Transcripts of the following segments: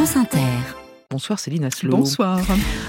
France Inter. Bonsoir Céline Aslo. Bonsoir.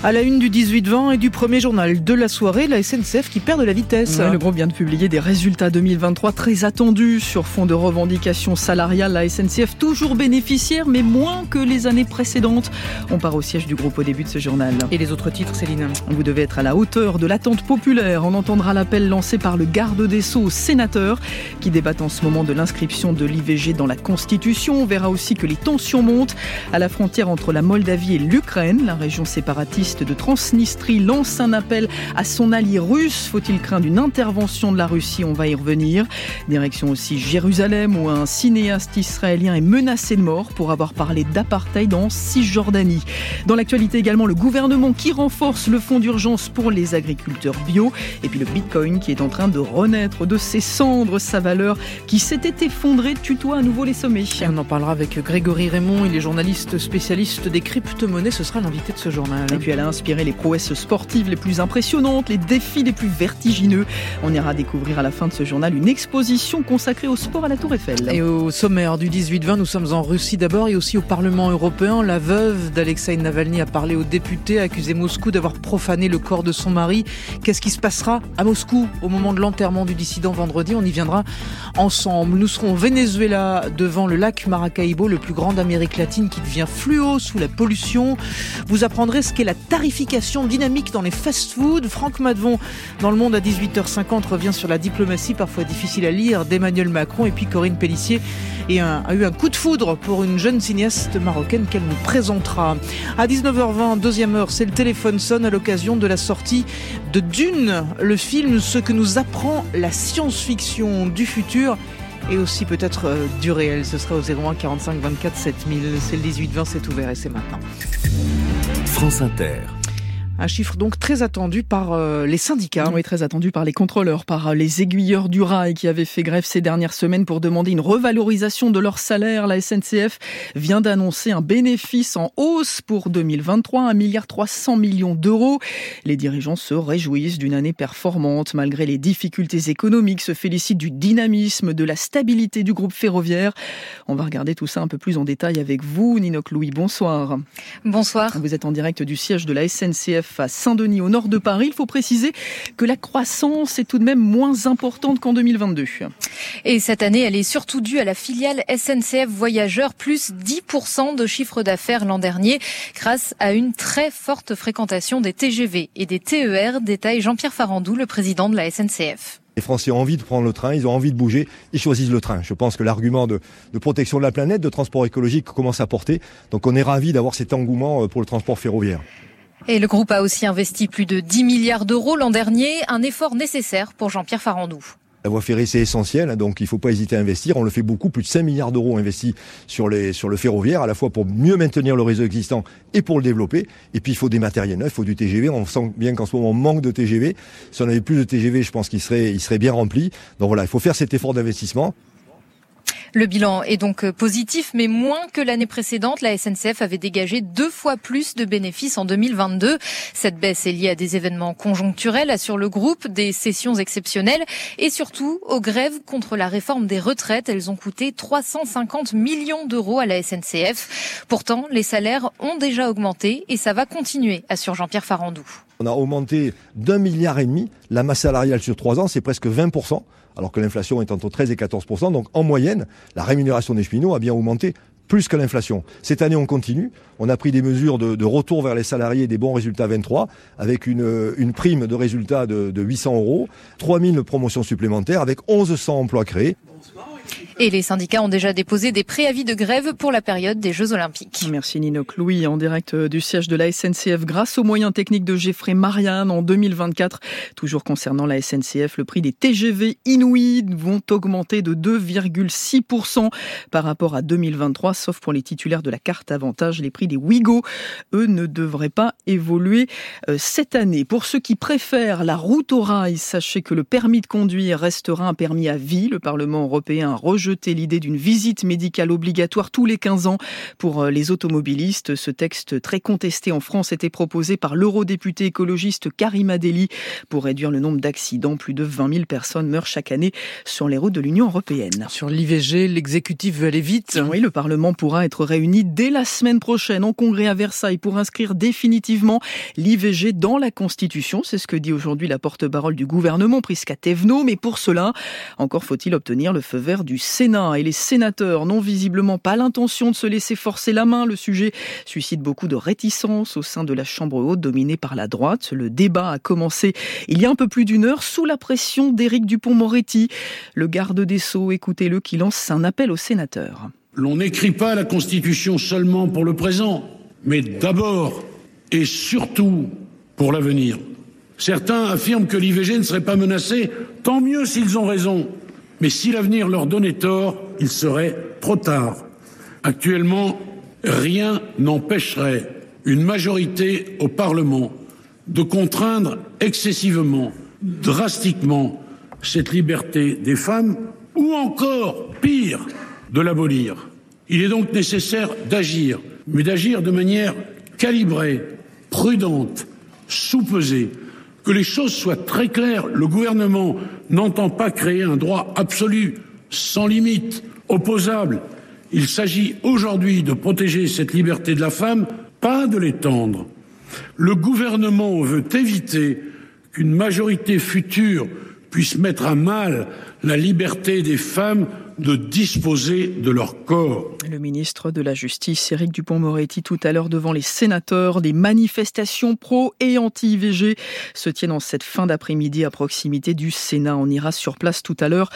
À la une du 18-20 et du premier journal de la soirée, la SNCF qui perd de la vitesse. Ouais, le groupe vient de publier des résultats 2023 très attendus sur fond de revendications salariales. La SNCF toujours bénéficiaire, mais moins que les années précédentes. On part au siège du groupe au début de ce journal. Et les autres titres, Céline? Vous devez être à la hauteur de l'attente populaire. On entendra l'appel lancé par le garde des Sceaux aux sénateurs qui débattent en ce moment de l'inscription de l'IVG dans la Constitution. On verra aussi que les tensions montent à la frontière entre la Moldavie l'Ukraine. La région séparatiste de Transnistrie lance un appel à son allié russe. Faut-il craindre une intervention de la Russie? On va y revenir. Direction aussi Jérusalem où un cinéaste israélien est menacé de mort pour avoir parlé d'apartheid en Cisjordanie. Dans l'actualité également, le gouvernement qui renforce le fonds d'urgence pour les agriculteurs bio et puis le Bitcoin qui est en train de renaître de ses cendres, sa valeur qui s'était effondrée tutoie à nouveau les sommets. on en parlera avec Grégory Raymond, il est journaliste spécialiste des crypto Monnaie, ce sera l'invité de ce journal. Et puis elle a inspiré les prouesses sportives les plus impressionnantes, les défis les plus vertigineux. On ira découvrir à la fin de ce journal une exposition consacrée au sport à la Tour Eiffel. Et au sommaire du 18-20, nous sommes en Russie d'abord et aussi au Parlement européen. La veuve d'Alexei Navalny a parlé aux députés, a accusé Moscou d'avoir profané le corps de son mari. Qu'est-ce qui se passera à Moscou au moment de l'enterrement du dissident vendredi? On y viendra ensemble. Nous serons au Venezuela devant le lac Maracaibo, le plus grand d'Amérique latine qui devient fluo sous la pollution vous apprendrez ce qu'est la tarification dynamique dans les fast-foods. Franck Madvon, dans le monde à 18h50, revient sur la diplomatie parfois difficile à lire d'Emmanuel Macron et puis Corinne Pellissier a eu un coup de foudre pour une jeune cinéaste marocaine qu'elle nous présentera. À 19h20, deuxième heure, c'est le téléphone sonne à l'occasion de la sortie de Dune, le film Ce que nous apprend la science-fiction du futur et aussi peut-être euh, du réel. Ce sera au 01 45 24 7000. C'est le 18 20, c'est ouvert et c'est maintenant. France Inter. Un chiffre donc très attendu par euh, les syndicats. Oui, très attendu par les contrôleurs, par euh, les aiguilleurs du rail qui avaient fait grève ces dernières semaines pour demander une revalorisation de leur salaire. La SNCF vient d'annoncer un bénéfice en hausse pour 2023, 1,3 milliard millions d'euros. Les dirigeants se réjouissent d'une année performante malgré les difficultés économiques, se félicitent du dynamisme, de la stabilité du groupe ferroviaire. On va regarder tout ça un peu plus en détail avec vous, Ninoc Louis. Bonsoir. Bonsoir. Vous êtes en direct du siège de la SNCF à Saint-Denis, au nord de Paris. Il faut préciser que la croissance est tout de même moins importante qu'en 2022. Et cette année, elle est surtout due à la filiale SNCF Voyageurs, plus 10% de chiffre d'affaires l'an dernier, grâce à une très forte fréquentation des TGV et des TER, détaille Jean-Pierre Farandou, le président de la SNCF. Les Français ont envie de prendre le train, ils ont envie de bouger, ils choisissent le train. Je pense que l'argument de, de, protection de la planète, de transport écologique commence à porter. Donc on est ravi d'avoir cet engouement euh, pour le transport ferroviaire. Et le groupe a aussi investi plus de 10 milliards d'euros l'an dernier, un effort nécessaire pour Jean-Pierre Farandou. La voie ferrée, c'est essentiel, hein, donc il ne faut pas hésiter à investir. On le fait beaucoup, plus de 5 milliards d'euros investis sur, les, sur le ferroviaire, à la fois pour mieux maintenir le réseau existant et pour le développer. Et puis il faut des matériels neufs, il faut du TGV. On sent bien qu'en ce moment, on manque de TGV. Si on avait plus de TGV, je pense qu'il serait, il serait bien rempli. Donc voilà, il faut faire cet effort d'investissement. Le bilan est donc euh, positif, mais moins que l'année précédente. La SNCF avait dégagé deux fois plus de bénéfices en 2022. Cette baisse est liée à des événements conjoncturels, sur le groupe, des sessions exceptionnelles et surtout aux grèves contre la réforme des retraites. Elles ont coûté 350 millions d'euros à la SNCF. Pourtant, les salaires ont déjà augmenté et ça va continuer, assure Jean-Pierre Farandou. On a augmenté d'un milliard et demi la masse salariale sur trois ans, c'est presque 20% alors que l'inflation est entre 13 et 14% Donc en moyenne, la rémunération des cheminots a bien augmenté plus que l'inflation. Cette année, on continue. On a pris des mesures de, retour vers les salariés des bons résultats 23, avec une, prime de résultats de, de 800 euros, 3000 promotions supplémentaires, avec 1100 emplois créés. Et les syndicats ont déjà déposé des préavis de grève pour la période des Jeux Olympiques. Merci Nino Louis, en direct du siège de la SNCF grâce aux moyens techniques de Geoffrey Marianne en 2024. Toujours concernant la SNCF, le prix des TGV inouïs vont augmenter de 2,6% par rapport à 2023, sauf pour les titulaires de la carte avantage. Les prix des Wigo, eux, ne devraient pas évoluer euh, cette année. Pour ceux qui préfèrent la route au rail, sachez que le permis de conduire restera un permis à vie. Le Parlement européen rejeté l'idée d'une visite médicale obligatoire tous les 15 ans pour euh, les automobilistes. Ce texte très contesté en France était proposé par l'eurodéputé écologiste Karima Deli pour réduire le nombre d'accidents. Plus de 20 000 personnes meurent chaque année sur les routes de l'Union européenne. Sur l'IVG, l'exécutif veut aller vite. Oui, le Parlement pourra être réuni dès la semaine prochaine en congrès à Versailles pour inscrire définitivement l'IVG dans la Constitution. C'est ce que dit aujourd'hui la porte-parole du gouvernement, Prisca Thévenot. Mais pour cela, encore faut-il obtenir le feu vert du Sénat. Et les sénateurs n'ont visiblement pas l'intention de se laisser forcer la main. Le sujet suscite beaucoup de réticence au sein de la Chambre haute dominée par la droite. Le débat a commencé il y a un peu plus d'une heure sous la pression d'Éric Dupont-Moretti. Le garde des Sceaux, écoutez-le, qui lance un appel aux sénateurs. L'on n'écrit pas la Constitution seulement pour le présent, mais d'abord et surtout pour l'avenir. Certains affirment que l'IVG ne serait pas menacée, tant mieux s'ils ont raison. Mais si l'avenir leur donnait tort, il serait trop tard. Actuellement, rien n'empêcherait une majorité au Parlement de contraindre excessivement, drastiquement, cette liberté des femmes, ou encore, pire, de l'abolir. Il est donc nécessaire d'agir, mais d'agir de manière calibrée, prudente, sous-pesée. Que les choses soient très claires, le gouvernement n'entend pas créer un droit absolu, sans limite, opposable. Il s'agit aujourd'hui de protéger cette liberté de la femme, pas de l'étendre. Le gouvernement veut éviter qu'une majorité future puisse mettre à mal la liberté des femmes de disposer de leur corps. Le ministre de la Justice, Éric Dupont-Moretti, tout à l'heure devant les sénateurs, des manifestations pro et anti-IVG se tiennent en cette fin d'après-midi à proximité du Sénat. On ira sur place tout à l'heure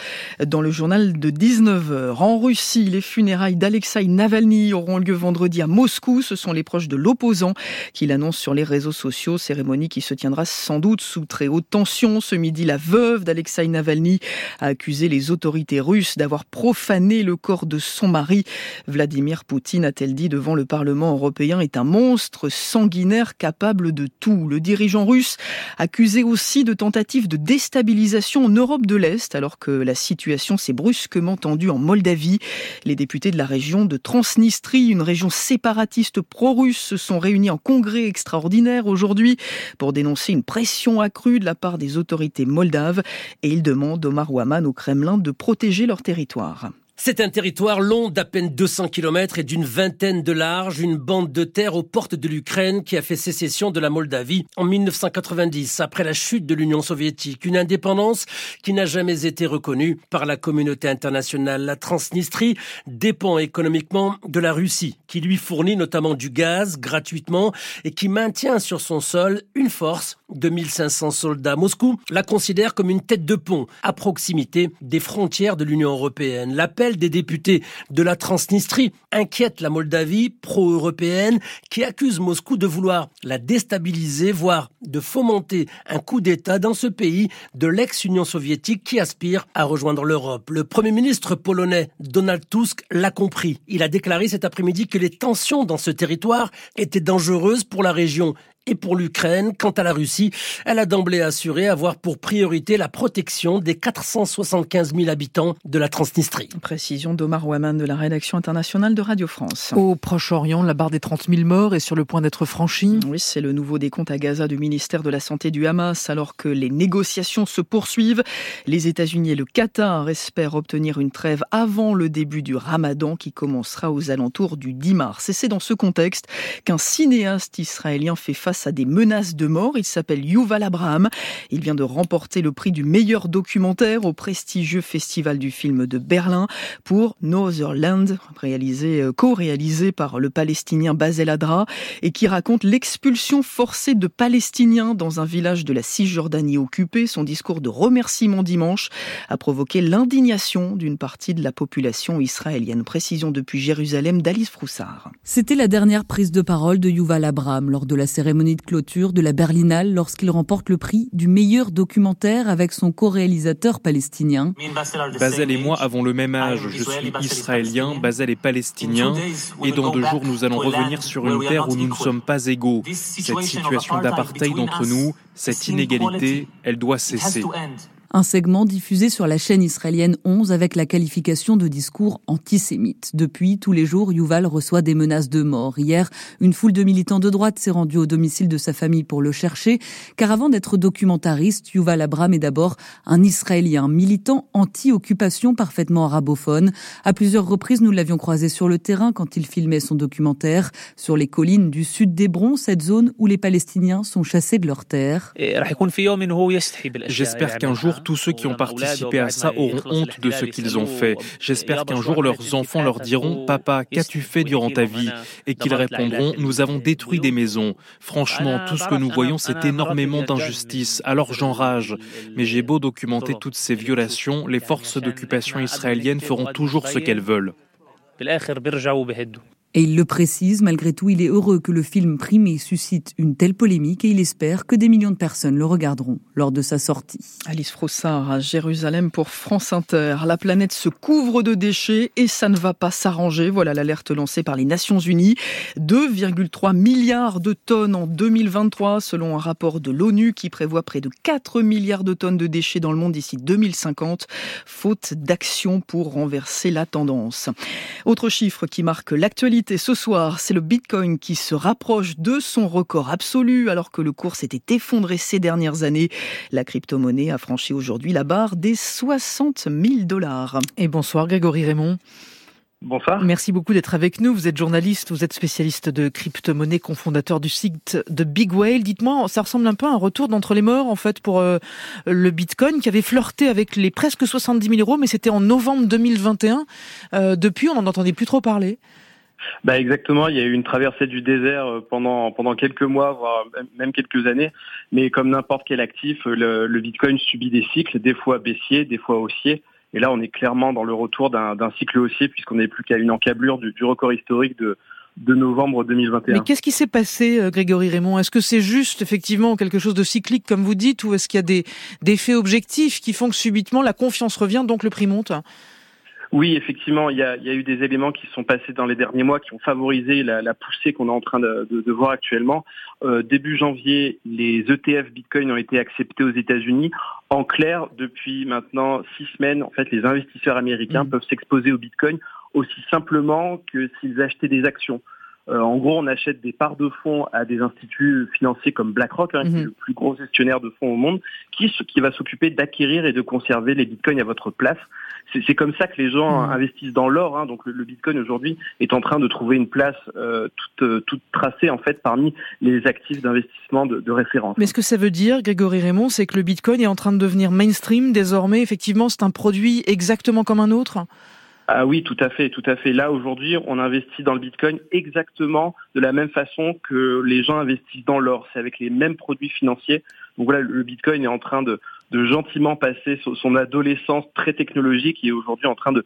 dans le journal de 19h. En Russie, les funérailles d'Alexei Navalny auront lieu vendredi à Moscou. Ce sont les proches de l'opposant qui l'annoncent sur les réseaux sociaux. Cérémonie qui se tiendra sans doute sous très haute tension. Ce midi, la veuve d'Alexei Navalny a accusé les autorités russes d'avoir profaner le corps de son mari. Vladimir Poutine, a-t-elle dit devant le Parlement européen, est un monstre sanguinaire capable de tout. Le dirigeant russe accusé aussi de tentatives de déstabilisation en Europe de l'Est alors que la situation s'est brusquement tendue en Moldavie. Les députés de la région de Transnistrie, une région séparatiste pro-russe, se sont réunis en congrès extraordinaire aujourd'hui pour dénoncer une pression accrue de la part des autorités moldaves et ils demandent Omar Ouaman au Kremlin de protéger leur territoire. C'est un territoire long d'à peine 200 km et d'une vingtaine de large, une bande de terre aux portes de l'Ukraine qui a fait sécession de la Moldavie en 1990 après la chute de l'Union soviétique, une indépendance qui n'a jamais été reconnue par la communauté internationale. La Transnistrie dépend économiquement de la Russie qui lui fournit notamment du gaz gratuitement et qui maintient sur son sol une force de 1500 soldats. Moscou la considère comme une tête de pont à proximité des frontières de l'Union européenne. Des députés de la Transnistrie inquiète la Moldavie pro-européenne qui accuse Moscou de vouloir la déstabiliser, voire de fomenter un coup d'État dans ce pays de l'ex-Union soviétique qui aspire à rejoindre l'Europe. Le Premier ministre polonais Donald Tusk l'a compris. Il a déclaré cet après-midi que les tensions dans ce territoire étaient dangereuses pour la région et pour l'Ukraine. Quant à la Russie, elle a d'emblée assuré avoir pour priorité la protection des 475 000 habitants de la Transnistrie. Précision d'Omar Ouaman de la rédaction internationale de Radio France. Au Proche-Orient, la barre des 30 000 morts est sur le point d'être franchie. Oui, c'est le nouveau décompte à Gaza du ministère de la Santé du Hamas alors que les négociations se poursuivent. Les États-Unis et le Qatar espèrent obtenir une trêve avant le début du Ramadan qui commencera aux alentours du 10 mars. Et c'est dans ce contexte qu'un cinéaste israélien fait face à des menaces de mort. Il s'appelle Yuval Abraham. Il vient de remporter le prix du meilleur documentaire au prestigieux festival du film de Berlin pour Northern réalisé, euh, co-réalisé par le palestinien Basel Adra et qui raconte l'expulsion forcée de Palestiniens dans un village de la Cisjordanie occupée. Son discours de remerciement dimanche a provoqué l'indignation d'une partie de la population israélienne. Précision depuis Jérusalem d'Alice Froussard. C'était la dernière prise de parole de Yuval Abraham lors de la cérémonie de clôture de la Berlinale lorsqu'il remporte le prix du meilleur documentaire avec son co-réalisateur palestinien. Basel et moi avons le même âge. Je suis israélien, Basel est palestinien. Et dans deux jours, nous allons revenir sur une terre où nous ne sommes pas égaux. Cette situation d'apartheid entre nous, cette inégalité, elle doit cesser. Un segment diffusé sur la chaîne israélienne 11 avec la qualification de discours antisémite. Depuis, tous les jours, Yuval reçoit des menaces de mort. Hier, une foule de militants de droite s'est rendue au domicile de sa famille pour le chercher, car avant d'être documentariste, Yuval Abram est d'abord un Israélien militant anti-occupation parfaitement arabophone. À plusieurs reprises, nous l'avions croisé sur le terrain quand il filmait son documentaire sur les collines du sud d'Hébron, cette zone où les Palestiniens sont chassés de leurs terres. J'espère qu'un jour, tous ceux qui ont participé à ça auront honte de ce qu'ils ont fait. J'espère qu'un jour, leurs enfants leur diront Papa, qu'as-tu fait durant ta vie Et qu'ils répondront Nous avons détruit des maisons. Franchement, tout ce que nous voyons, c'est énormément d'injustice. Alors j'enrage. Mais j'ai beau documenter toutes ces violations, les forces d'occupation israéliennes feront toujours ce qu'elles veulent. Et il le précise, malgré tout, il est heureux que le film primé suscite une telle polémique et il espère que des millions de personnes le regarderont lors de sa sortie. Alice Froussard à Jérusalem pour France Inter. La planète se couvre de déchets et ça ne va pas s'arranger. Voilà l'alerte lancée par les Nations Unies. 2,3 milliards de tonnes en 2023 selon un rapport de l'ONU qui prévoit près de 4 milliards de tonnes de déchets dans le monde d'ici 2050, faute d'action pour renverser la tendance. Autre chiffre qui marque l'actualité et ce soir, c'est le Bitcoin qui se rapproche de son record absolu alors que le cours s'était effondré ces dernières années. La crypto-monnaie a franchi aujourd'hui la barre des 60 000 dollars. Et bonsoir Grégory Raymond. Bonsoir. Merci beaucoup d'être avec nous. Vous êtes journaliste, vous êtes spécialiste de crypto-monnaie, cofondateur du site de Big Whale. Dites-moi, ça ressemble un peu à un retour d'entre les morts, en fait, pour euh, le Bitcoin qui avait flirté avec les presque 70 000 euros, mais c'était en novembre 2021. Euh, depuis, on n'en entendait plus trop parler. Bah exactement, il y a eu une traversée du désert euh, pendant pendant quelques mois, voire même quelques années. Mais comme n'importe quel actif, le, Bitcoin subit des cycles, des fois baissiers, des fois haussiers. Et là, on est clairement dans le retour d'un cycle haussier puisqu'on n'est plus qu'à une encablure du, du, record historique de de novembre 2021. Mais qu'est-ce qui s'est passé, euh, Grégory Raymond? Est-ce que c'est juste effectivement quelque chose de cyclique, comme vous dites, ou est-ce qu'il y a des, des faits objectifs qui font que subitement la confiance revient, donc le prix monte? Oui, effectivement, il y a, eu des éléments qui sont passés dans les derniers mois qui ont favorisé la, poussée qu'on est en train de, voir actuellement. Euh, début janvier, les ETF Bitcoin ont été acceptés aux États-Unis. En clair, depuis maintenant six semaines, en fait, les investisseurs américains mmh. peuvent s'exposer au Bitcoin aussi simplement que s'ils achetaient des actions. Euh, en gros, on achète des parts de fonds à des instituts financiers comme BlackRock, hein, qui est mhm. le plus gros gestionnaire de fonds au monde, qui, qui va s'occuper d'acquérir et de conserver les bitcoins à votre place. C'est comme ça que les gens mhm. investissent dans l'or. Hein. Donc le, bitcoin aujourd'hui est en train de trouver une place euh, toute, euh, toute, tracée en fait parmi les actifs d'investissement de, de, référence. Mais ce que ça veut dire, Grégory Raymond, c'est que le bitcoin est en train de devenir mainstream désormais. Effectivement, c'est un produit exactement comme un autre. Ah oui, tout à fait, tout à fait. Là, aujourd'hui, on investit dans le Bitcoin exactement de la même façon que les gens investissent dans l'or. C'est avec les mêmes produits financiers. Donc voilà, le Bitcoin est en train de, de gentiment passer son adolescence très technologique et est aujourd'hui en train de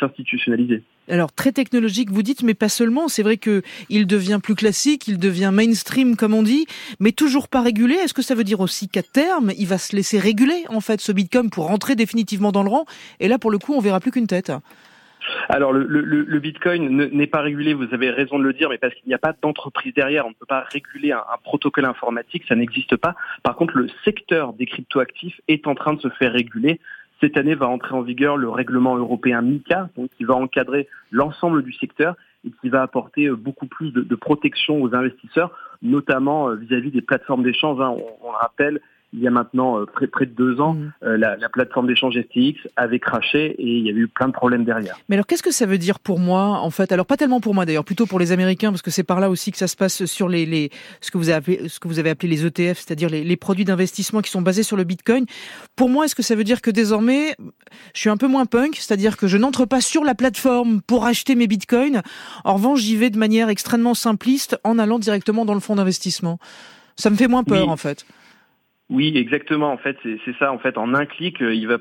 s'institutionnaliser. Alors très technologique, vous dites, mais pas seulement. C'est vrai que il devient plus classique, il devient mainstream, comme on dit, mais toujours pas régulé. Est-ce que ça veut dire aussi qu'à terme, il va se laisser réguler en fait ce Bitcoin pour rentrer définitivement dans le rang? Et là, pour le coup, on verra plus qu'une tête. Alors le, Bitcoin n'est pas régulé, vous avez raison de le dire, mais parce qu'il n'y a pas d'entreprise derrière, on ne peut pas réguler un, protocole informatique, ça n'existe pas. Par contre, le secteur des cryptoactifs est en train de se faire réguler. Cette année va entrer en vigueur le règlement européen MICA, donc qui va encadrer l'ensemble du secteur et qui va apporter euh, beaucoup plus de, protection aux investisseurs, notamment euh, vis-à-vis des plateformes d'échange. Hein. On, on le rappelle, il y a maintenant euh, près, près de deux ans, mm. euh, la, la, plateforme d'échange FTX avait craché et il y avait eu plein de problèmes derrière. Mais alors qu'est-ce que ça veut dire pour moi en fait? Alors pas tellement pour moi d'ailleurs, plutôt pour les Américains parce que c'est par là aussi que ça se passe sur les, les ce que vous avez appelé, ce que vous avez appelé les ETF, c'est-à-dire les, les, produits d'investissement qui sont basés sur le Bitcoin. Pour moi, est-ce que ça veut dire que désormais, je suis un peu moins punk, c'est-à-dire que je n'entre pas sur la plateforme pour acheter mes Bitcoins? En revanche, j'y vais de manière extrêmement simpliste en allant directement dans le fonds d'investissement. Ça me fait moins peur en fait. Oui, exactement. En fait, c'est ça. En fait, en un clic, euh, il va,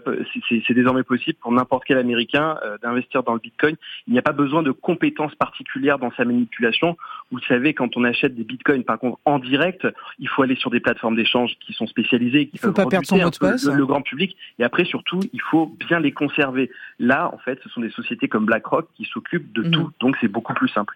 c'est désormais possible pour n'importe quel Américain euh, d'investir dans le Bitcoin. Il n'y a pas besoin de compétences particulières dans sa manipulation. Vous savez, quand on achète des Bitcoins, par contre, en direct, il faut aller sur des plateformes d'échange qui sont spécialisées, qui il faut pas perdre son mot de passe. Le, grand public. Et après, surtout, il faut bien les conserver. Là, en fait, ce sont des sociétés comme BlackRock qui s'occupent de mmh. tout. Donc, c'est beaucoup plus simple.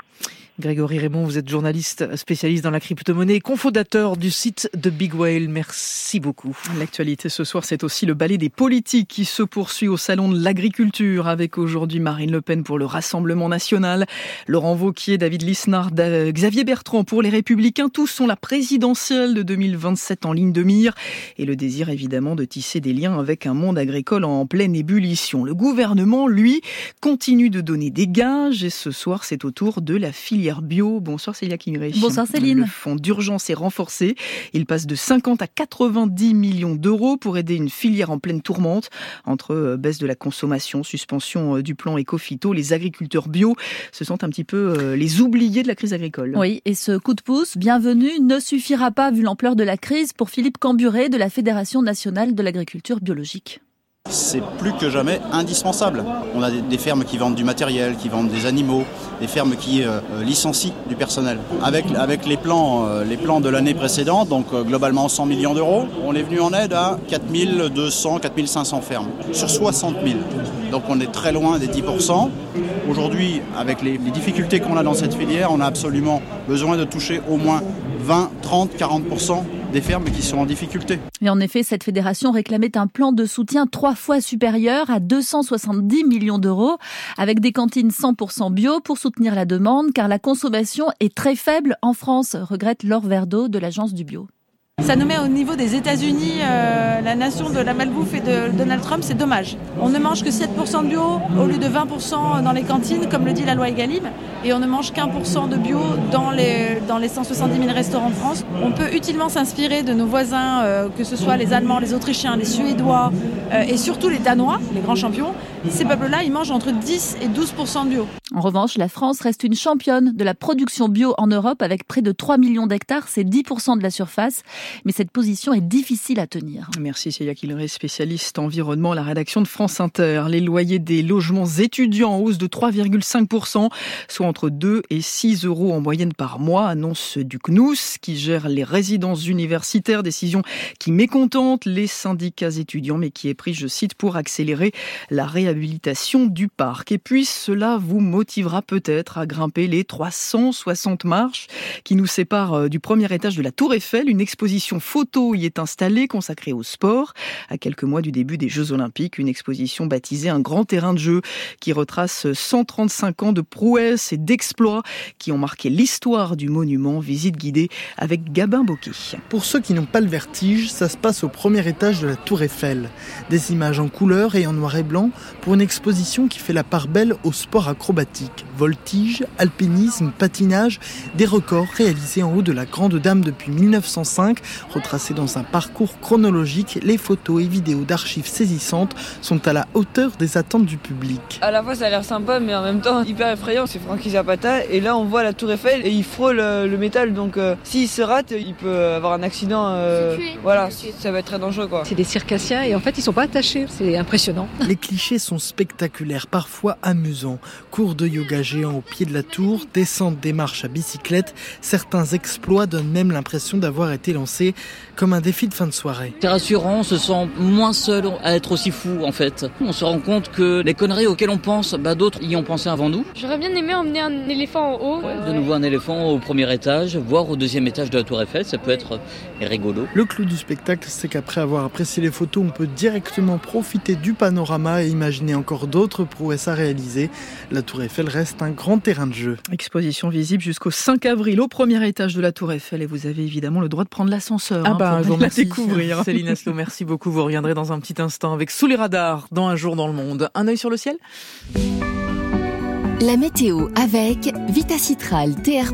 Grégory Raymond, vous êtes journaliste spécialiste dans la crypto-monnaie cofondateur du site de Big Whale. Merci beaucoup. L'actualité ce soir, c'est aussi le ballet des politiques qui se poursuit au Salon de l'Agriculture avec aujourd'hui Marine Le Pen pour le Rassemblement National, Laurent Vauquier, David Lisnard, Xavier Bertrand pour les Républicains. Tous sont la présidentielle de 2027 en ligne de mire et le désir évidemment de tisser des liens avec un monde agricole en pleine ébullition. Le gouvernement, lui, continue de donner des gages et ce soir, c'est au tour de la filière bio. Bonsoir Célia Kingrich. Bonsoir Céline. Le fonds d'urgence est renforcé. Il passe de 50 à 90 millions d'euros pour aider une filière en pleine tourmente entre euh, baisse de la consommation, suspension euh, du plan éco-phyto. Les agriculteurs bio se sont un petit peu euh, les oubliés de la crise agricole. Oui, et ce coup de pouce, bienvenu, ne suffira pas vu l'ampleur de la crise pour Philippe Camburé de la Fédération nationale de l'agriculture biologique c'est plus que jamais indispensable. On a des fermes qui vendent du matériel, qui vendent des animaux, des fermes qui euh, euh, licencient du personnel. Avec, avec les, plans, euh, les plans de l'année précédente, donc globalement 100 millions d'euros, on est venu en aide à 4200, 4500 fermes sur 60 000. Donc on est très loin des 10%. Aujourd'hui, avec les difficultés qu'on a dans cette filière, on a absolument besoin de toucher au moins 20, 30, 40% des fermes qui sont en difficulté. Et en effet, cette fédération réclamait un plan de soutien trois fois supérieur à 270 millions d'euros, avec des cantines 100% bio pour soutenir la demande, car la consommation est très faible en France, regrette Laure Verdeau de l'agence du bio. Ça nous met au niveau des États-Unis, euh, la nation de la malbouffe et de Donald Trump, c'est dommage. On ne mange que 7% de bio au lieu de 20% dans les cantines, comme le dit la loi Egalim, et on ne mange qu'un de bio dans les, dans les 170 000 restaurants de France. On peut utilement s'inspirer de nos voisins, euh, que ce soit les Allemands, les Autrichiens, les Suédois euh, et surtout les Danois, les grands champions. Ces peuples-là, ils mangent entre 10 et 12% de bio. En revanche, la France reste une championne de la production bio en Europe avec près de 3 millions d'hectares, c'est 10% de la surface mais cette position est difficile à tenir. Merci Célia Killeré, spécialiste environnement à la rédaction de France Inter. Les loyers des logements étudiants en hausse de 3,5%, soit entre 2 et 6 euros en moyenne par mois, annonce du CNUS qui gère les résidences universitaires, décision qui mécontente les syndicats étudiants mais qui est prise, je cite, pour accélérer la réhabilitation du parc. Et puis cela vous motivera peut-être à grimper les 360 marches qui nous séparent euh, du premier étage de la Tour Eiffel, une exposition photo y est installée, consacrée au sport. À quelques mois du début des Jeux Olympiques, une exposition baptisée Un grand terrain de jeu qui retrace 135 ans de prouesses et d'exploits qui ont marqué l'histoire du monument. Visite guidée avec Gabin Boquet. Pour ceux qui n'ont pas le vertige, ça se passe au premier étage de la Tour Eiffel. Des images en couleur et en noir et blanc pour une exposition qui fait la part belle au sport acrobatique. Voltige, alpinisme, patinage, des records réalisés en haut de la Grande Dame depuis 1905 Retracées dans un parcours chronologique, les photos et vidéos d'archives saisissantes sont à la hauteur des attentes du public. À la fois ça a l'air sympa mais en même temps hyper effrayant, c'est Frankie Zapata et là on voit la tour Eiffel et il frôle euh, le métal donc euh, s'il se rate il peut avoir un accident, euh, voilà ça va être très dangereux quoi. C'est des circassiens et en fait ils sont pas attachés, c'est impressionnant. Les clichés sont spectaculaires, parfois amusants. Cours de yoga géant au pied de la tour, descente des marches à bicyclette, certains exploits donnent même l'impression d'avoir été lancés comme un défi de fin de soirée. C'est rassurant, on se sent moins seul à être aussi fou en fait. On se rend compte que les conneries auxquelles on pense, bah, d'autres y ont pensé avant nous. J'aurais bien aimé emmener un éléphant en haut. de nouveau un éléphant au premier étage, voire au deuxième étage de la tour Eiffel, ça peut être rigolo. Le clou du spectacle, c'est qu'après avoir apprécié les photos, on peut directement profiter du panorama et imaginer encore d'autres prouesses à réaliser. La tour Eiffel reste un grand terrain de jeu. Exposition visible jusqu'au 5 avril au premier étage de la tour Eiffel et vous avez évidemment le droit de prendre la l'ascenseur. Ah hein, bah, pour la découvrir. Céline Aslo, merci beaucoup. Vous reviendrez dans un petit instant avec Sous les radars dans Un jour dans le monde. Un œil sur le ciel? La météo avec Vitacitral TR+,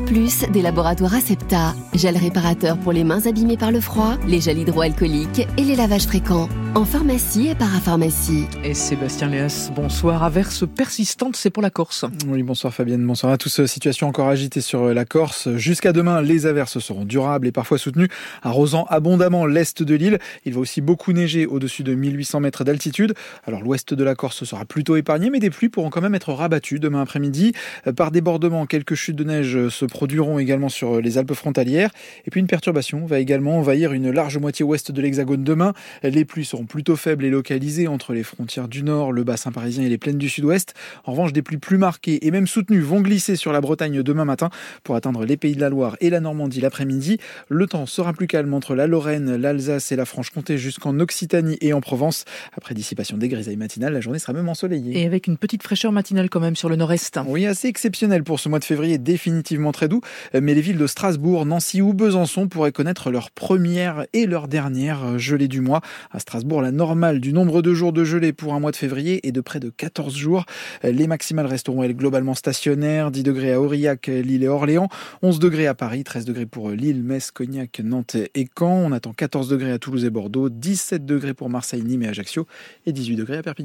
des laboratoires Acepta, gel réparateur pour les mains abîmées par le froid, les gels hydroalcooliques et les lavages fréquents. En pharmacie et parapharmacie. Et Sébastien Léas, bonsoir. Averse persistante, c'est pour la Corse. Oui, bonsoir Fabienne, bonsoir à tous. Situation encore agitée sur la Corse. Jusqu'à demain, les averses seront durables et parfois soutenues, arrosant abondamment l'est de l'île. Il va aussi beaucoup neiger au-dessus de 1800 mètres d'altitude. Alors l'ouest de la Corse sera plutôt épargné, mais des pluies pourront quand même être rabattues demain après midi euh, Par débordement, quelques chutes de neige euh, se produiront également sur euh, les Alpes frontalières. Et puis une perturbation va également envahir une large moitié ouest de l'Hexagone demain. Les pluies seront seront plutôt faibles et localisées entre les frontières du nord, le bassin parisien et les plaines du sud-ouest. En revanche, des pluies plus marquées et même soutenues vont glisser sur la Bretagne demain matin pour atteindre les pays de la Loire et la Normandie l'après-midi. Le temps sera plus calme entre la Lorraine, l'Alsace et la Franche-Comté jusqu'en Occitanie et en Provence. Après dissipation des grisailles matinales, la journée sera même ensoleillée. Et avec une petite fraîcheur matinale quand même sur le nord-est. Oui, assez exceptionnel pour ce mois de février, définitivement très doux. Mais les villes de Strasbourg, Nancy ou Besançon pourraient connaître leur première et leur dernière gelée du mois. À Strasbourg, la normale du nombre de jours de gelée pour un mois de février est de près de 14 jours. Les maximales resteront elles globalement stationnaires, 10 degrés à Aurillac, Lille et Orléans, 11 degrés à Paris, 13 degrés pour Lille, Metz, Cognac, Nantes et Caen. On attend 14 degrés à Toulouse et Bordeaux, 17 degrés pour Marseille, Nîmes et Ajaccio et 18 degrés à Perpignan.